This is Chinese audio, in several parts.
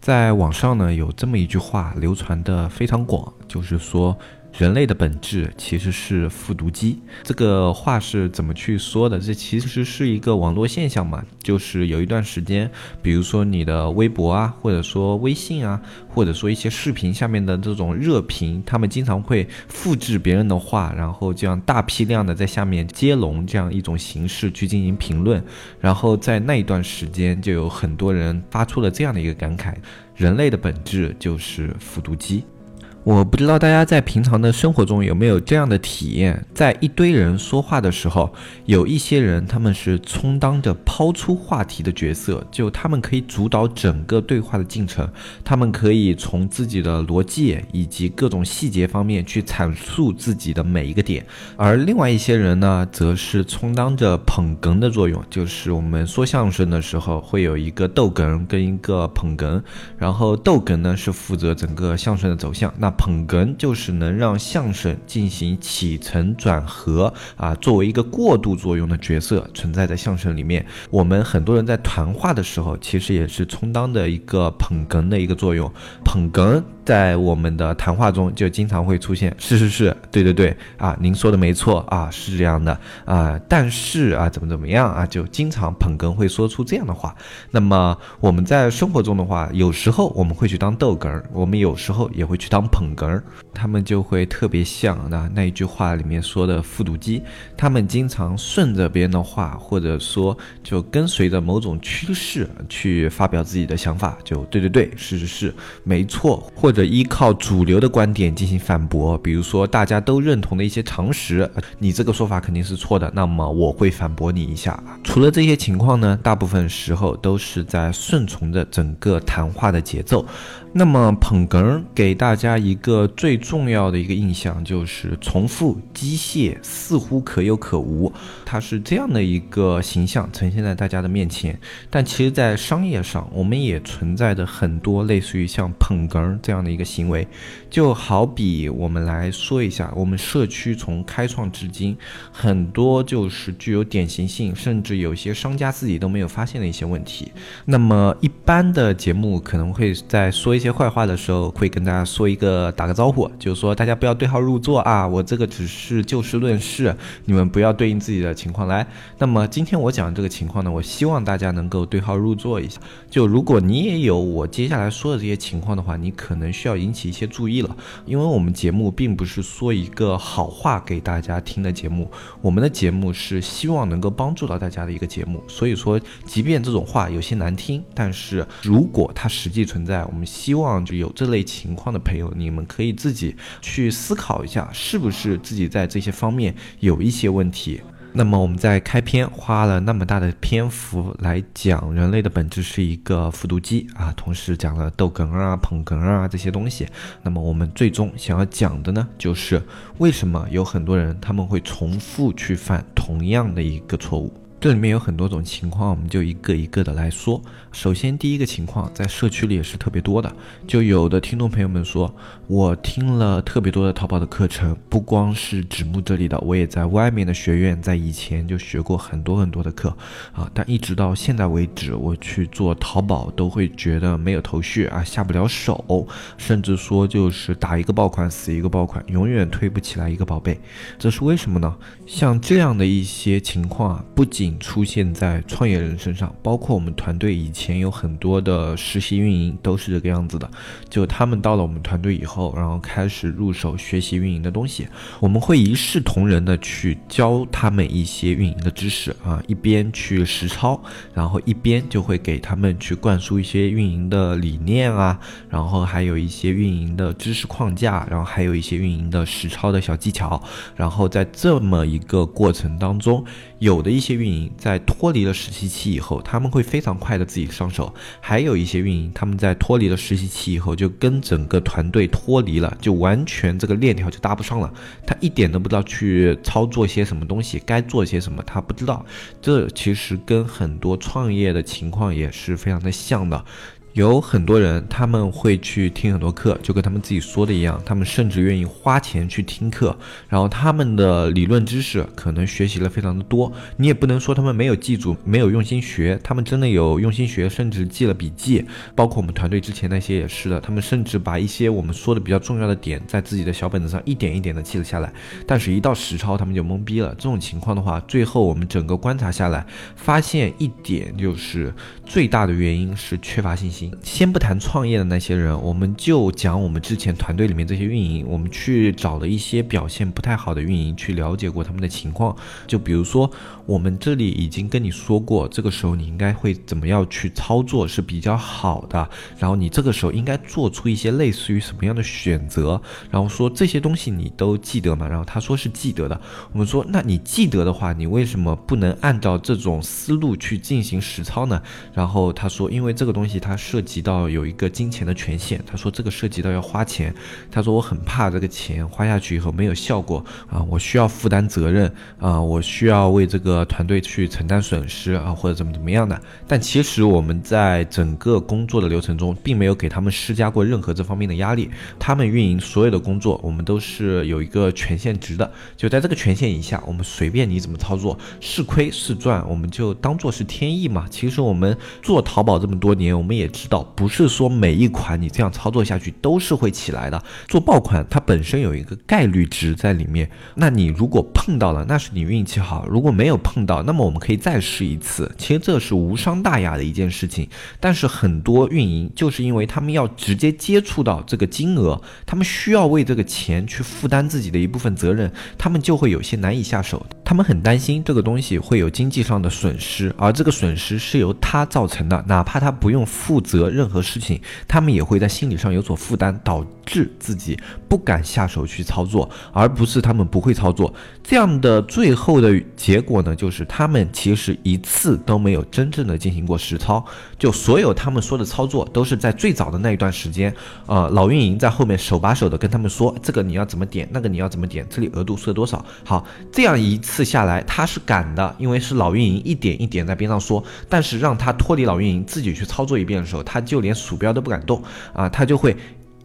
在网上呢，有这么一句话流传的非常广，就是说。人类的本质其实是复读机，这个话是怎么去说的？这其实是一个网络现象嘛，就是有一段时间，比如说你的微博啊，或者说微信啊，或者说一些视频下面的这种热评，他们经常会复制别人的话，然后这样大批量的在下面接龙这样一种形式去进行评论，然后在那一段时间就有很多人发出了这样的一个感慨：人类的本质就是复读机。我不知道大家在平常的生活中有没有这样的体验，在一堆人说话的时候，有一些人他们是充当着抛出话题的角色，就他们可以主导整个对话的进程，他们可以从自己的逻辑以及各种细节方面去阐述自己的每一个点，而另外一些人呢，则是充当着捧哏的作用，就是我们说相声的时候会有一个逗哏跟一个捧哏，然后逗哏呢是负责整个相声的走向，那。捧哏就是能让相声进行起承转合啊，作为一个过渡作用的角色存在在相声里面。我们很多人在谈话的时候，其实也是充当的一个捧哏的一个作用。捧哏在我们的谈话中就经常会出现，是是是，对对对。啊，您说的没错啊，是这样的。啊，但是啊，怎么怎么样啊，就经常捧哏会说出这样的话。那么我们在生活中的话，有时候我们会去当逗哏，我们有时候也会去当捧。捧哏，他们就会特别像那那一句话里面说的复读机，他们经常顺着别人的话，或者说就跟随着某种趋势去发表自己的想法，就对对对，是是是，没错，或或者依靠主流的观点进行反驳，比如说大家都认同的一些常识，你这个说法肯定是错的，那么我会反驳你一下。除了这些情况呢，大部分时候都是在顺从着整个谈话的节奏。那么捧哏给大家一个最重要的一个印象就是重复、机械，似乎可有可无，它是这样的一个形象呈现在大家的面前。但其实，在商业上，我们也存在着很多类似于像捧哏这样样的一个行为。就好比我们来说一下，我们社区从开创至今，很多就是具有典型性，甚至有些商家自己都没有发现的一些问题。那么一般的节目可能会在说一。些坏话的时候，会跟大家说一个打个招呼，就是说大家不要对号入座啊，我这个只是就事论事，你们不要对应自己的情况来。那么今天我讲这个情况呢，我希望大家能够对号入座一下。就如果你也有我接下来说的这些情况的话，你可能需要引起一些注意了，因为我们节目并不是说一个好话给大家听的节目，我们的节目是希望能够帮助到大家的一个节目。所以说，即便这种话有些难听，但是如果它实际存在，我们希望就有这类情况的朋友，你们可以自己去思考一下，是不是自己在这些方面有一些问题。那么我们在开篇花了那么大的篇幅来讲人类的本质是一个复读机啊，同时讲了逗哏啊、捧哏啊这些东西。那么我们最终想要讲的呢，就是为什么有很多人他们会重复去犯同样的一个错误。这里面有很多种情况，我们就一个一个的来说。首先，第一个情况在社区里也是特别多的，就有的听众朋友们说，我听了特别多的淘宝的课程，不光是纸木这里的，我也在外面的学院，在以前就学过很多很多的课啊，但一直到现在为止，我去做淘宝都会觉得没有头绪啊，下不了手，甚至说就是打一个爆款死一个爆款，永远推不起来一个宝贝，这是为什么呢？像这样的一些情况啊，不仅出现在创业人身上，包括我们团队以前有很多的实习运营都是这个样子的。就他们到了我们团队以后，然后开始入手学习运营的东西，我们会一视同仁的去教他们一些运营的知识啊，一边去实操，然后一边就会给他们去灌输一些运营的理念啊，然后还有一些运营的知识框架，然后还有一些运营的实操的小技巧，然后在这么一个过程当中，有的一些运营。在脱离了实习期以后，他们会非常快的自己上手；还有一些运营，他们在脱离了实习期以后，就跟整个团队脱离了，就完全这个链条就搭不上了。他一点都不知道去操作些什么东西，该做些什么，他不知道。这其实跟很多创业的情况也是非常的像的。有很多人，他们会去听很多课，就跟他们自己说的一样，他们甚至愿意花钱去听课，然后他们的理论知识可能学习了非常的多，你也不能说他们没有记住，没有用心学，他们真的有用心学，甚至记了笔记，包括我们团队之前那些也是的，他们甚至把一些我们说的比较重要的点，在自己的小本子上一点一点的记了下来，但是一到实操，他们就懵逼了。这种情况的话，最后我们整个观察下来，发现一点就是最大的原因是缺乏信心。先不谈创业的那些人，我们就讲我们之前团队里面这些运营，我们去找了一些表现不太好的运营，去了解过他们的情况。就比如说，我们这里已经跟你说过，这个时候你应该会怎么样去操作是比较好的。然后你这个时候应该做出一些类似于什么样的选择。然后说这些东西你都记得吗？然后他说是记得的。我们说，那你记得的话，你为什么不能按照这种思路去进行实操呢？然后他说，因为这个东西它是涉及到有一个金钱的权限，他说这个涉及到要花钱，他说我很怕这个钱花下去以后没有效果啊，我需要负担责任啊，我需要为这个团队去承担损失啊，或者怎么怎么样的。但其实我们在整个工作的流程中，并没有给他们施加过任何这方面的压力，他们运营所有的工作，我们都是有一个权限值的，就在这个权限以下，我们随便你怎么操作，是亏是赚，我们就当做是天意嘛。其实我们做淘宝这么多年，我们也。知道不是说每一款你这样操作下去都是会起来的。做爆款它本身有一个概率值在里面，那你如果碰到了，那是你运气好；如果没有碰到，那么我们可以再试一次。其实这是无伤大雅的一件事情。但是很多运营就是因为他们要直接接触到这个金额，他们需要为这个钱去负担自己的一部分责任，他们就会有些难以下手。他们很担心这个东西会有经济上的损失，而这个损失是由他造成的，哪怕他不用负责责任何事情，他们也会在心理上有所负担，导致自己不敢下手去操作，而不是他们不会操作。这样的最后的结果呢，就是他们其实一次都没有真正的进行过实操，就所有他们说的操作都是在最早的那一段时间，呃，老运营在后面手把手的跟他们说，这个你要怎么点，那个你要怎么点，这里额度设多少，好，这样一次。下来他是敢的，因为是老运营一点一点在边上说，但是让他脱离老运营自己去操作一遍的时候，他就连鼠标都不敢动啊，他就会。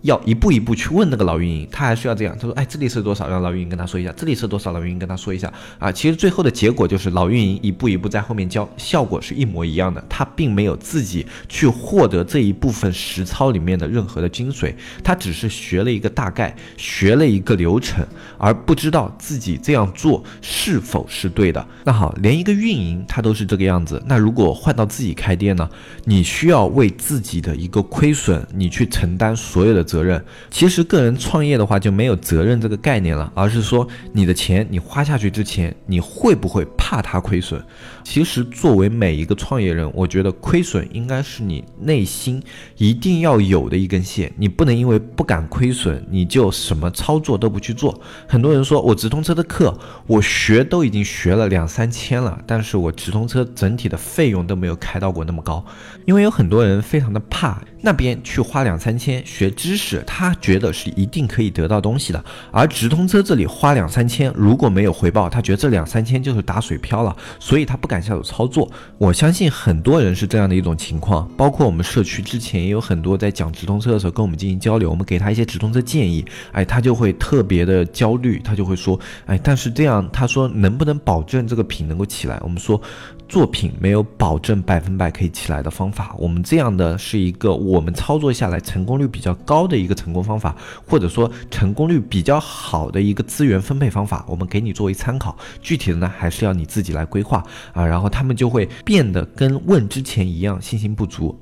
要一步一步去问那个老运营，他还需要这样。他说：“哎，这里是多少？让老运营跟他说一下。这里是多少？老运营跟他说一下。啊，其实最后的结果就是老运营一步一步在后面教，效果是一模一样的。他并没有自己去获得这一部分实操里面的任何的精髓，他只是学了一个大概，学了一个流程，而不知道自己这样做是否是对的。那好，连一个运营他都是这个样子，那如果换到自己开店呢？你需要为自己的一个亏损，你去承担所有的责。责任其实个人创业的话就没有责任这个概念了，而是说你的钱你花下去之前，你会不会怕它亏损？其实作为每一个创业人，我觉得亏损应该是你内心一定要有的一根线，你不能因为不敢亏损，你就什么操作都不去做。很多人说我直通车的课我学都已经学了两三千了，但是我直通车整体的费用都没有开到过那么高，因为有很多人非常的怕那边去花两三千学知识。他觉得是一定可以得到东西的，而直通车这里花两三千，如果没有回报，他觉得这两三千就是打水漂了，所以他不敢敢下手操作。我相信很多人是这样的一种情况，包括我们社区之前也有很多在讲直通车的时候跟我们进行交流，我们给他一些直通车建议，哎，他就会特别的焦虑，他就会说，哎，但是这样，他说能不能保证这个品能够起来？我们说。作品没有保证百分百可以起来的方法，我们这样的是一个我们操作下来成功率比较高的一个成功方法，或者说成功率比较好的一个资源分配方法，我们给你作为参考。具体的呢，还是要你自己来规划啊。然后他们就会变得跟问之前一样，信心不足。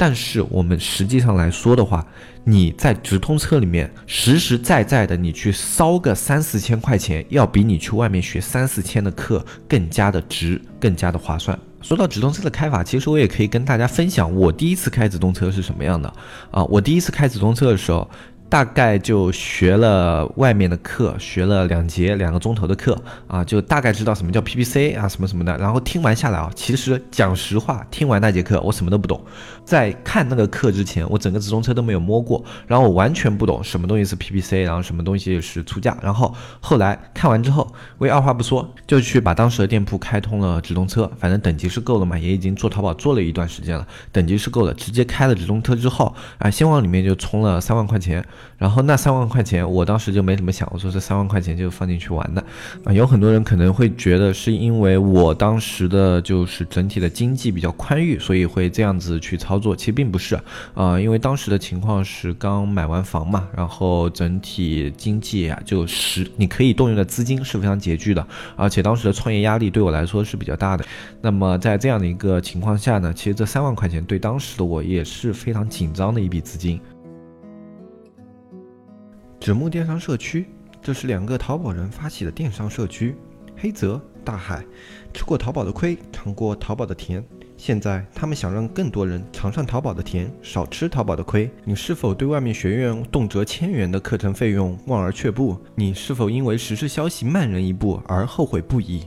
但是我们实际上来说的话，你在直通车里面实实在在的你去烧个三四千块钱，要比你去外面学三四千的课更加的值，更加的划算。说到直通车的开法，其实我也可以跟大家分享我第一次开直通车是什么样的啊。我第一次开直通车的时候。大概就学了外面的课，学了两节两个钟头的课啊，就大概知道什么叫 PPC 啊，什么什么的。然后听完下来啊，其实讲实话，听完那节课我什么都不懂。在看那个课之前，我整个直通车都没有摸过，然后我完全不懂什么东西是 PPC，然后什么东西是出价。然后后来看完之后，我也二话不说就去把当时的店铺开通了直通车，反正等级是够了嘛，也已经做淘宝做了一段时间了，等级是够了，直接开了直通车之后啊，先往里面就充了三万块钱。然后那三万块钱，我当时就没怎么想，我说这三万块钱就放进去玩的啊。有很多人可能会觉得是因为我当时的就是整体的经济比较宽裕，所以会这样子去操作。其实并不是啊，因为当时的情况是刚买完房嘛，然后整体经济啊就是你可以动用的资金是非常拮据的，而且当时的创业压力对我来说是比较大的。那么在这样的一个情况下呢，其实这三万块钱对当时的我也是非常紧张的一笔资金。纸木电商社区，这是两个淘宝人发起的电商社区。黑泽、大海，吃过淘宝的亏，尝过淘宝的甜。现在他们想让更多人尝上淘宝的甜，少吃淘宝的亏。你是否对外面学院动辄千元的课程费用望而却步？你是否因为时事消息慢人一步而后悔不已？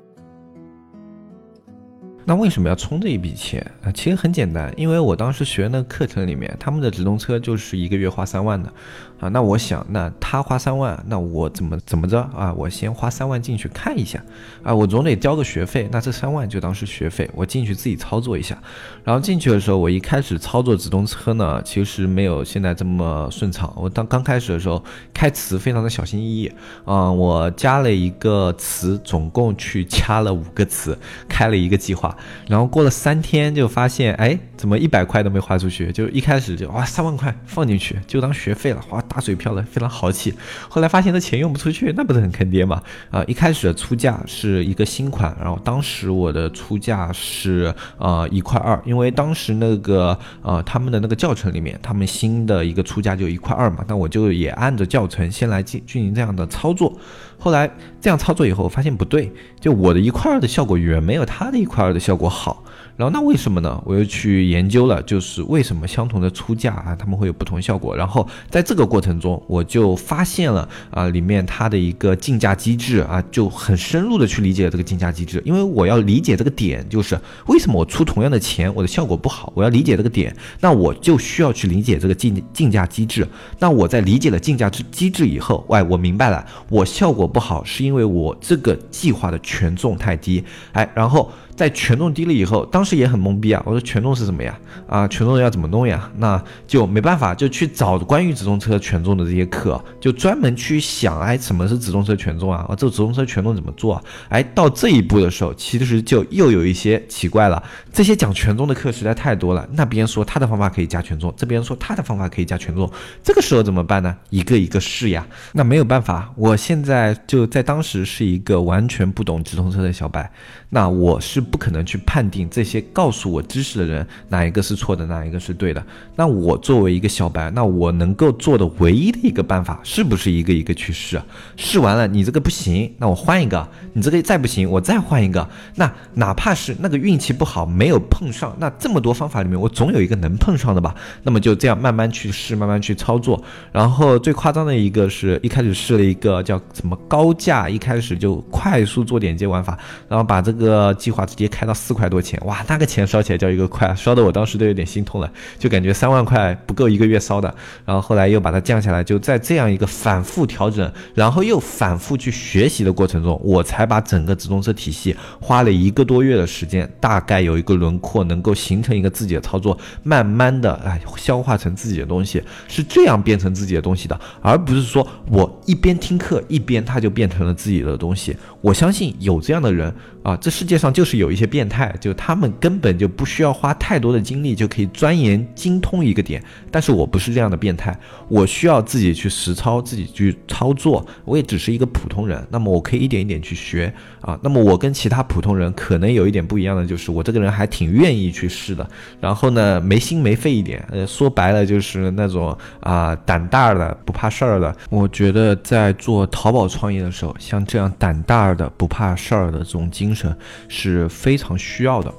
那为什么要充这一笔钱啊？其实很简单，因为我当时学那个课程里面，他们的直通车就是一个月花三万的。啊，那我想，那他花三万，那我怎么怎么着啊？我先花三万进去看一下，啊，我总得交个学费，那这三万就当是学费，我进去自己操作一下。然后进去的时候，我一开始操作直通车呢，其实没有现在这么顺畅。我当刚开始的时候，开词非常的小心翼翼，啊，我加了一个词，总共去加了五个词，开了一个计划。然后过了三天，就发现，哎，怎么一百块都没花出去？就一开始就哇，三万块放进去就当学费了，哇。打水漂了非常豪气，后来发现这钱用不出去，那不是很坑爹吗？啊，一开始的出价是一个新款，然后当时我的出价是呃一块二，因为当时那个呃他们的那个教程里面，他们新的一个出价就一块二嘛，那我就也按着教程先来进进行这样的操作。后来这样操作以后，发现不对，就我的一块二的效果远没有他的一块二的效果好。然后那为什么呢？我又去研究了，就是为什么相同的出价啊，他们会有不同效果。然后在这个过程中，我就发现了啊，里面它的一个竞价机制啊，就很深入的去理解这个竞价机制。因为我要理解这个点，就是为什么我出同样的钱，我的效果不好。我要理解这个点，那我就需要去理解这个竞竞价机制。那我在理解了竞价机机制以后，哎，我明白了，我效果不好是因为我这个计划的权重太低，哎，然后。在权重低了以后，当时也很懵逼啊！我说权重是什么呀？啊，权重要怎么弄呀？那就没办法，就去找关于直通车权重的这些课，就专门去想，哎，什么是直通车权重啊？啊，这个直通车权重怎么做啊？哎，到这一步的时候，其实就又有一些奇怪了。这些讲权重的课实在太多了，那边说他的方法可以加权重，这边说他的方法可以加权重，这个时候怎么办呢？一个一个试呀。那没有办法，我现在就在当时是一个完全不懂直通车的小白，那我是。不可能去判定这些告诉我知识的人哪一个是错的，哪一个是对的。那我作为一个小白，那我能够做的唯一的一个办法，是不是一个一个去试？试完了，你这个不行，那我换一个；你这个再不行，我再换一个。那哪怕是那个运气不好，没有碰上，那这么多方法里面，我总有一个能碰上的吧？那么就这样慢慢去试，慢慢去操作。然后最夸张的一个是一开始试了一个叫什么高价，一开始就快速做点击玩法，然后把这个计划直接。开到四块多钱，哇，那个钱烧起来叫一个快，烧的我当时都有点心痛了，就感觉三万块不够一个月烧的。然后后来又把它降下来，就在这样一个反复调整，然后又反复去学习的过程中，我才把整个直通车体系花了一个多月的时间，大概有一个轮廓，能够形成一个自己的操作，慢慢的哎消化成自己的东西，是这样变成自己的东西的，而不是说我一边听课一边它就变成了自己的东西。我相信有这样的人啊，这世界上就是有。一些变态，就他们根本就不需要花太多的精力就可以钻研精通一个点。但是我不是这样的变态，我需要自己去实操，自己去操作。我也只是一个普通人，那么我可以一点一点去学啊。那么我跟其他普通人可能有一点不一样的，就是我这个人还挺愿意去试的。然后呢，没心没肺一点，呃，说白了就是那种啊胆大的不怕事儿的。我觉得在做淘宝创业的时候，像这样胆大的不怕事儿的这种精神是非常需要的。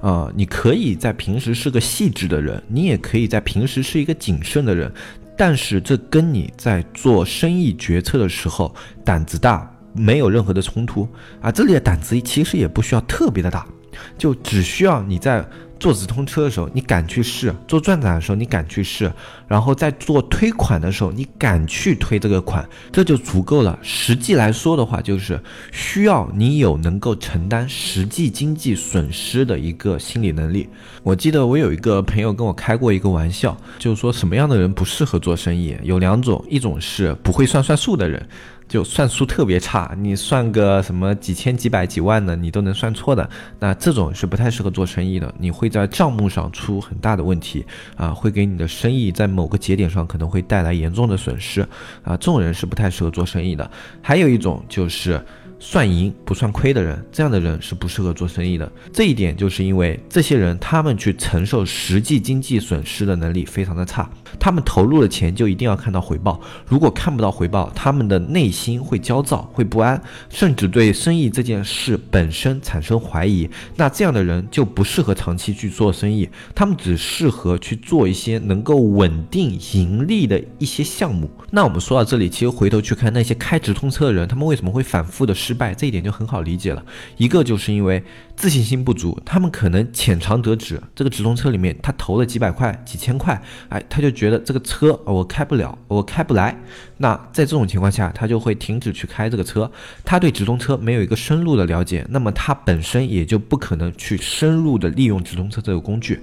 啊，你可以在平时是个细致的人，你也可以在平时是一个谨慎的人，但是这跟你在做生意决策的时候胆子大没有任何的冲突啊。这里的胆子其实也不需要特别的大，就只需要你在。做直通车的时候，你敢去试；做转展的时候，你敢去试；然后在做推款的时候，你敢去推这个款，这就足够了。实际来说的话，就是需要你有能够承担实际经济损失的一个心理能力。我记得我有一个朋友跟我开过一个玩笑，就是说什么样的人不适合做生意？有两种，一种是不会算算数的人。就算数特别差，你算个什么几千几百几万的，你都能算错的，那这种是不太适合做生意的，你会在账目上出很大的问题啊，会给你的生意在某个节点上可能会带来严重的损失啊，这种人是不太适合做生意的。还有一种就是。算赢不算亏的人，这样的人是不适合做生意的。这一点就是因为这些人他们去承受实际经济损失的能力非常的差，他们投入的钱就一定要看到回报，如果看不到回报，他们的内心会焦躁、会不安，甚至对生意这件事本身产生怀疑。那这样的人就不适合长期去做生意，他们只适合去做一些能够稳定盈利的一些项目。那我们说到这里，其实回头去看那些开直通车的人，他们为什么会反复的？失败这一点就很好理解了，一个就是因为自信心不足，他们可能浅尝辄止，这个直通车里面他投了几百块、几千块，哎，他就觉得这个车我开不了，我开不来，那在这种情况下，他就会停止去开这个车，他对直通车没有一个深入的了解，那么他本身也就不可能去深入的利用直通车这个工具，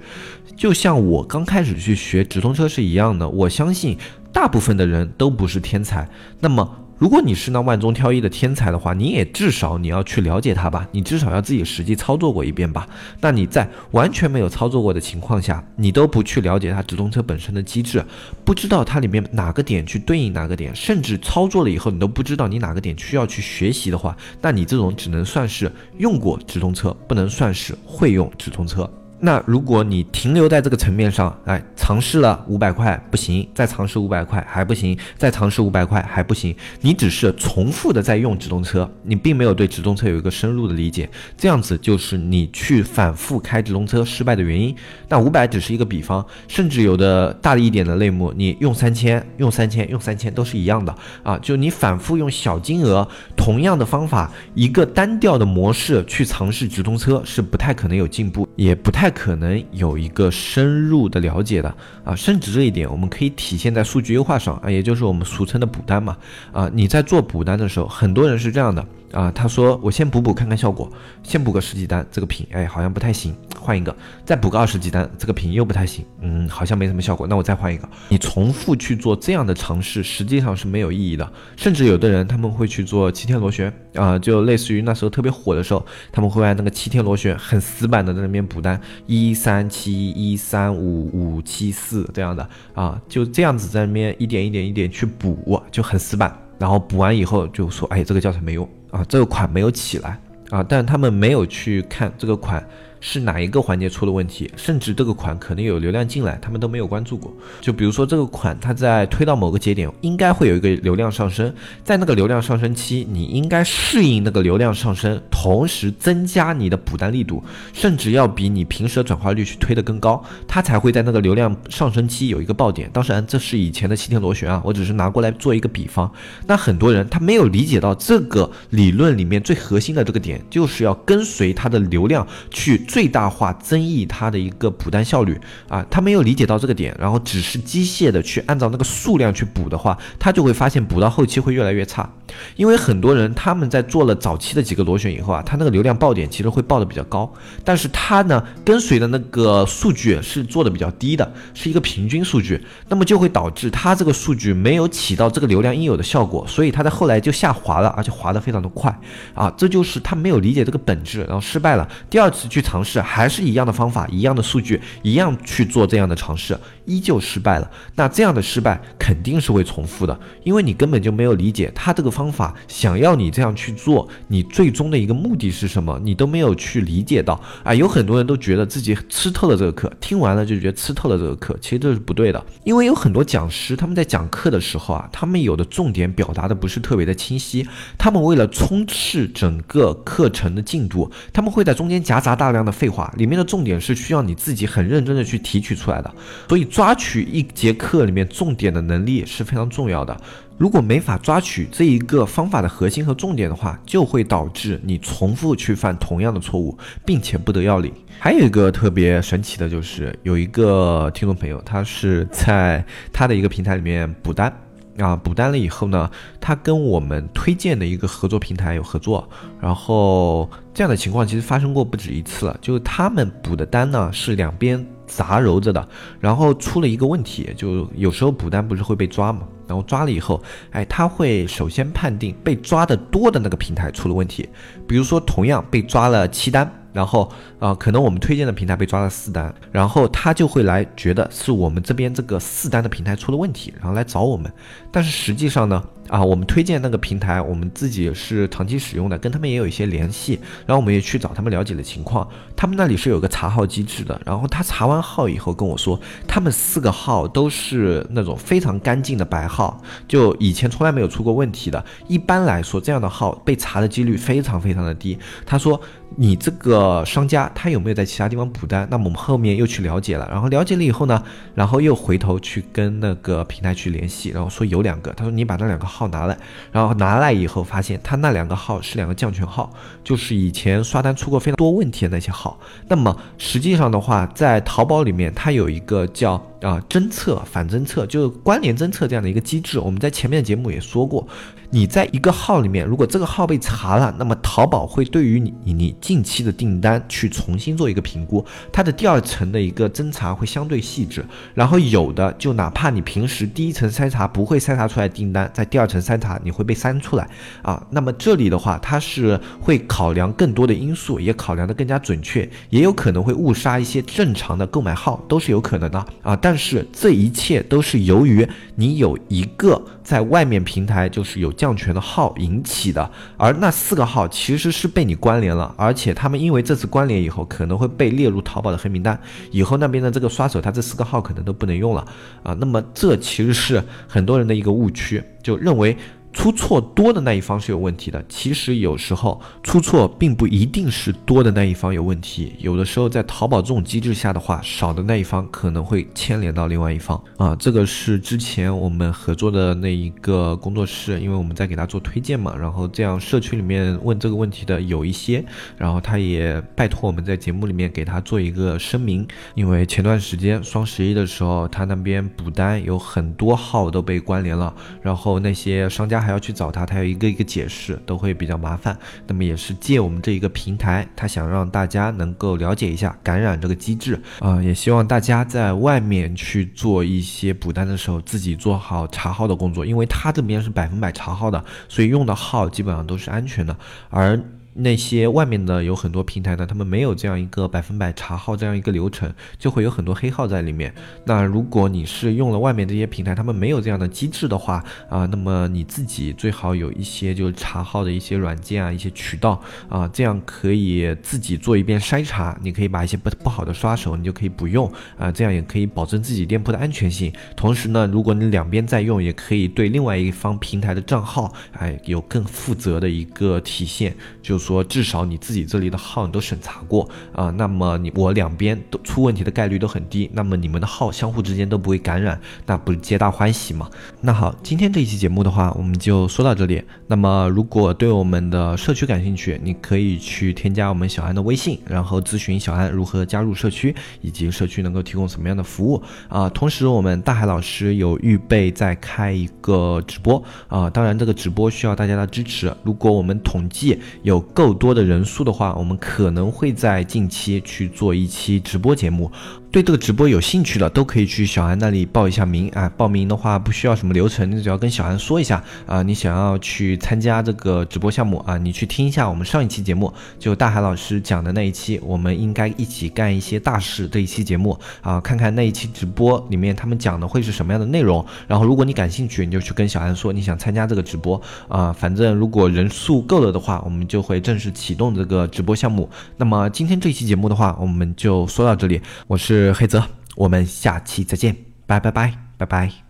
就像我刚开始去学直通车是一样的，我相信大部分的人都不是天才，那么。如果你是那万中挑一的天才的话，你也至少你要去了解它吧，你至少要自己实际操作过一遍吧。那你在完全没有操作过的情况下，你都不去了解它直通车本身的机制，不知道它里面哪个点去对应哪个点，甚至操作了以后你都不知道你哪个点需要去学习的话，那你这种只能算是用过直通车，不能算是会用直通车。那如果你停留在这个层面上，哎，尝试了五百块不行，再尝试五百块还不行，再尝试五百块还不行，你只是重复的在用直通车，你并没有对直通车有一个深入的理解，这样子就是你去反复开直通车失败的原因。那五百只是一个比方，甚至有的大一点的类目，你用三千，用三千，用三千都是一样的啊，就你反复用小金额，同样的方法，一个单调的模式去尝试直通车是不太可能有进步，也不太。可能有一个深入的了解的啊，甚至这一点我们可以体现在数据优化上啊，也就是我们俗称的补单嘛啊，你在做补单的时候，很多人是这样的。啊，他说我先补补看看效果，先补个十几单，这个品哎好像不太行，换一个，再补个二十几单，这个品又不太行，嗯，好像没什么效果，那我再换一个。你重复去做这样的尝试，实际上是没有意义的。甚至有的人他们会去做七天螺旋啊，就类似于那时候特别火的时候，他们会按那个七天螺旋，很死板的在那边补单，一三七一三五五七四这样的啊，就这样子在那边一点一点一点去补，就很死板。然后补完以后就说，哎，这个教程没用。啊，这个款没有起来啊，但他们没有去看这个款。是哪一个环节出了问题？甚至这个款可能有流量进来，他们都没有关注过。就比如说这个款，它在推到某个节点，应该会有一个流量上升，在那个流量上升期，你应该适应那个流量上升，同时增加你的补单力度，甚至要比你平时的转化率去推得更高，它才会在那个流量上升期有一个爆点。当然，这是以前的七天螺旋啊，我只是拿过来做一个比方。那很多人他没有理解到这个理论里面最核心的这个点，就是要跟随它的流量去。最大化增益它的一个补单效率啊，他没有理解到这个点，然后只是机械的去按照那个数量去补的话，他就会发现补到后期会越来越差。因为很多人他们在做了早期的几个螺旋以后啊，他那个流量爆点其实会爆的比较高，但是他呢跟随的那个数据是做的比较低的，是一个平均数据，那么就会导致他这个数据没有起到这个流量应有的效果，所以他在后来就下滑了，而且滑得非常的快啊，这就是他没有理解这个本质，然后失败了。第二次去尝是还是一样的方法，一样的数据，一样去做这样的尝试，依旧失败了。那这样的失败肯定是会重复的，因为你根本就没有理解他这个方法想要你这样去做，你最终的一个目的是什么，你都没有去理解到啊。有很多人都觉得自己吃透了这个课，听完了就觉得吃透了这个课，其实这是不对的，因为有很多讲师他们在讲课的时候啊，他们有的重点表达的不是特别的清晰，他们为了冲刺整个课程的进度，他们会在中间夹杂大量的废话，里面的重点是需要你自己很认真的去提取出来的，所以抓取一节课里面重点的能力是非常重要的。如果没法抓取这一个方法的核心和重点的话，就会导致你重复去犯同样的错误，并且不得要领。还有一个特别神奇的就是，有一个听众朋友，他是在他的一个平台里面补单啊，补单了以后呢，他跟我们推荐的一个合作平台有合作，然后这样的情况其实发生过不止一次了，就是他们补的单呢是两边杂糅着的，然后出了一个问题，就有时候补单不是会被抓嘛？然后抓了以后，哎，他会首先判定被抓的多的那个平台出了问题。比如说，同样被抓了七单，然后啊，可能我们推荐的平台被抓了四单，然后他就会来觉得是我们这边这个四单的平台出了问题，然后来找我们。但是实际上呢？啊，我们推荐那个平台，我们自己是长期使用的，跟他们也有一些联系，然后我们也去找他们了解了情况，他们那里是有个查号机制的，然后他查完号以后跟我说，他们四个号都是那种非常干净的白号，就以前从来没有出过问题的，一般来说这样的号被查的几率非常非常的低。他说。你这个商家他有没有在其他地方补单？那么我们后面又去了解了，然后了解了以后呢，然后又回头去跟那个平台去联系，然后说有两个，他说你把那两个号号拿来，然后拿来以后发现他那两个号是两个降权号，就是以前刷单出过非常多问题的那些号。那么实际上的话，在淘宝里面它有一个叫。啊，侦测、反侦测就是关联侦测这样的一个机制。我们在前面的节目也说过，你在一个号里面，如果这个号被查了，那么淘宝会对于你你近期的订单去重新做一个评估，它的第二层的一个侦查会相对细致。然后有的就哪怕你平时第一层筛查不会筛查出来订单，在第二层筛查你会被删出来啊。那么这里的话，它是会考量更多的因素，也考量的更加准确，也有可能会误杀一些正常的购买号，都是有可能的啊。但但是这一切都是由于你有一个在外面平台就是有降权的号引起的，而那四个号其实是被你关联了，而且他们因为这次关联以后可能会被列入淘宝的黑名单，以后那边的这个刷手他这四个号可能都不能用了啊。那么这其实是很多人的一个误区，就认为。出错多的那一方是有问题的，其实有时候出错并不一定是多的那一方有问题，有的时候在淘宝这种机制下的话，少的那一方可能会牵连到另外一方啊。这个是之前我们合作的那一个工作室，因为我们在给他做推荐嘛，然后这样社区里面问这个问题的有一些，然后他也拜托我们在节目里面给他做一个声明，因为前段时间双十一的时候，他那边补单有很多号都被关联了，然后那些商家。还要去找他，他要一个一个解释，都会比较麻烦。那么也是借我们这一个平台，他想让大家能够了解一下感染这个机制啊，也希望大家在外面去做一些补单的时候，自己做好查号的工作，因为他这边是百分百查号的，所以用的号基本上都是安全的，而。那些外面的有很多平台呢，他们没有这样一个百分百查号这样一个流程，就会有很多黑号在里面。那如果你是用了外面这些平台，他们没有这样的机制的话啊，那么你自己最好有一些就是查号的一些软件啊，一些渠道啊，这样可以自己做一遍筛查。你可以把一些不不好的刷手，你就可以不用啊，这样也可以保证自己店铺的安全性。同时呢，如果你两边在用，也可以对另外一方平台的账号哎有更负责的一个体现，就。是说至少你自己这里的号你都审查过啊，那么你我两边都出问题的概率都很低，那么你们的号相互之间都不会感染，那不是皆大欢喜吗？那好，今天这一期节目的话，我们就说到这里。那么如果对我们的社区感兴趣，你可以去添加我们小安的微信，然后咨询小安如何加入社区，以及社区能够提供什么样的服务啊。同时，我们大海老师有预备在开一个直播啊，当然这个直播需要大家的支持。如果我们统计有够多的人数的话，我们可能会在近期去做一期直播节目。对这个直播有兴趣的，都可以去小安那里报一下名啊。报名的话不需要什么流程，你只要跟小安说一下啊，你想要去参加这个直播项目啊，你去听一下我们上一期节目，就大海老师讲的那一期，我们应该一起干一些大事这一期节目啊，看看那一期直播里面他们讲的会是什么样的内容。然后如果你感兴趣，你就去跟小安说你想参加这个直播啊。反正如果人数够了的话，我们就会正式启动这个直播项目。那么今天这期节目的话，我们就说到这里，我是是。黑泽，我们下期再见，拜拜拜拜拜。